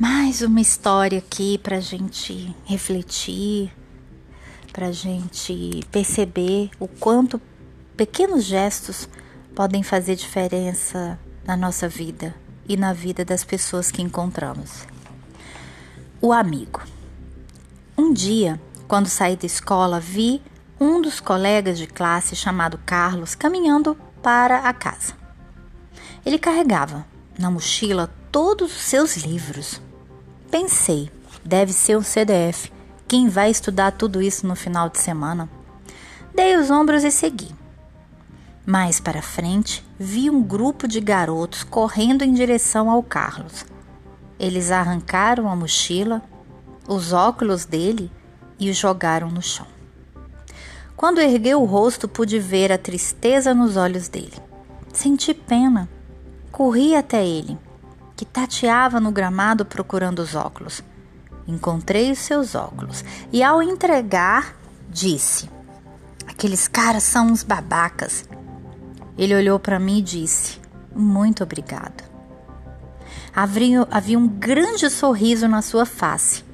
Mais uma história aqui para gente refletir, para gente perceber o quanto pequenos gestos podem fazer diferença na nossa vida e na vida das pessoas que encontramos. O amigo. Um dia, quando saí da escola, vi um dos colegas de classe chamado Carlos caminhando para a casa. Ele carregava na mochila todos os seus livros. Pensei, deve ser um CDF. Quem vai estudar tudo isso no final de semana? Dei os ombros e segui. Mais para frente, vi um grupo de garotos correndo em direção ao Carlos. Eles arrancaram a mochila, os óculos dele e o jogaram no chão. Quando ergueu o rosto, pude ver a tristeza nos olhos dele. Senti pena. Corri até ele, que tateava no gramado procurando os óculos. Encontrei os seus óculos e, ao entregar, disse: Aqueles caras são uns babacas. Ele olhou para mim e disse: Muito obrigado. Havia, havia um grande sorriso na sua face.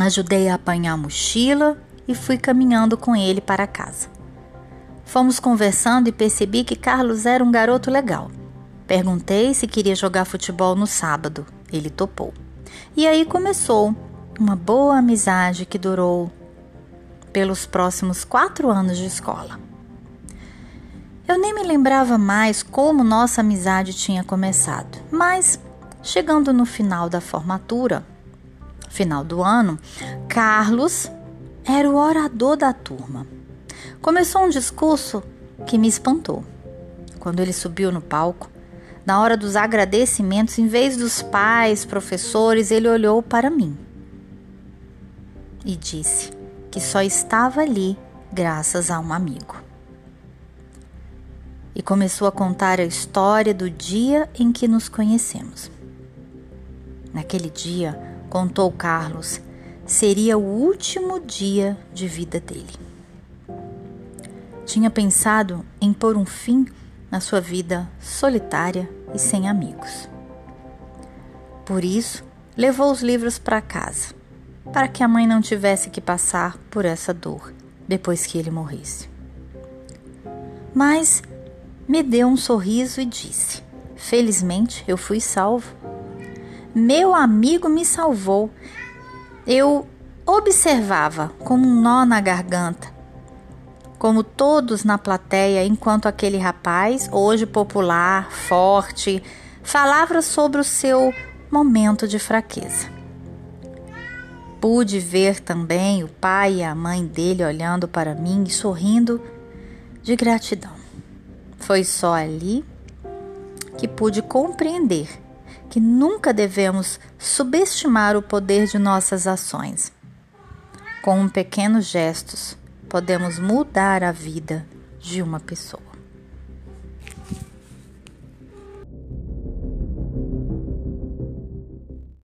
Ajudei a apanhar a mochila e fui caminhando com ele para casa. Fomos conversando e percebi que Carlos era um garoto legal. Perguntei se queria jogar futebol no sábado. Ele topou. E aí começou uma boa amizade que durou pelos próximos quatro anos de escola. Eu nem me lembrava mais como nossa amizade tinha começado, mas chegando no final da formatura, final do ano, Carlos era o orador da turma. Começou um discurso que me espantou. Quando ele subiu no palco, na hora dos agradecimentos, em vez dos pais, professores, ele olhou para mim e disse que só estava ali graças a um amigo e começou a contar a história do dia em que nos conhecemos. Naquele dia, contou Carlos, seria o último dia de vida dele. Tinha pensado em pôr um fim na sua vida solitária e sem amigos. Por isso, levou os livros para casa, para que a mãe não tivesse que passar por essa dor depois que ele morresse. Mas me deu um sorriso e disse: Felizmente eu fui salvo. Meu amigo me salvou. Eu observava com um nó na garganta, como todos na plateia, enquanto aquele rapaz, hoje popular, forte, falava sobre o seu momento de fraqueza. Pude ver também o pai e a mãe dele olhando para mim e sorrindo de gratidão. Foi só ali que pude compreender que nunca devemos subestimar o poder de nossas ações. Com pequenos gestos, podemos mudar a vida de uma pessoa.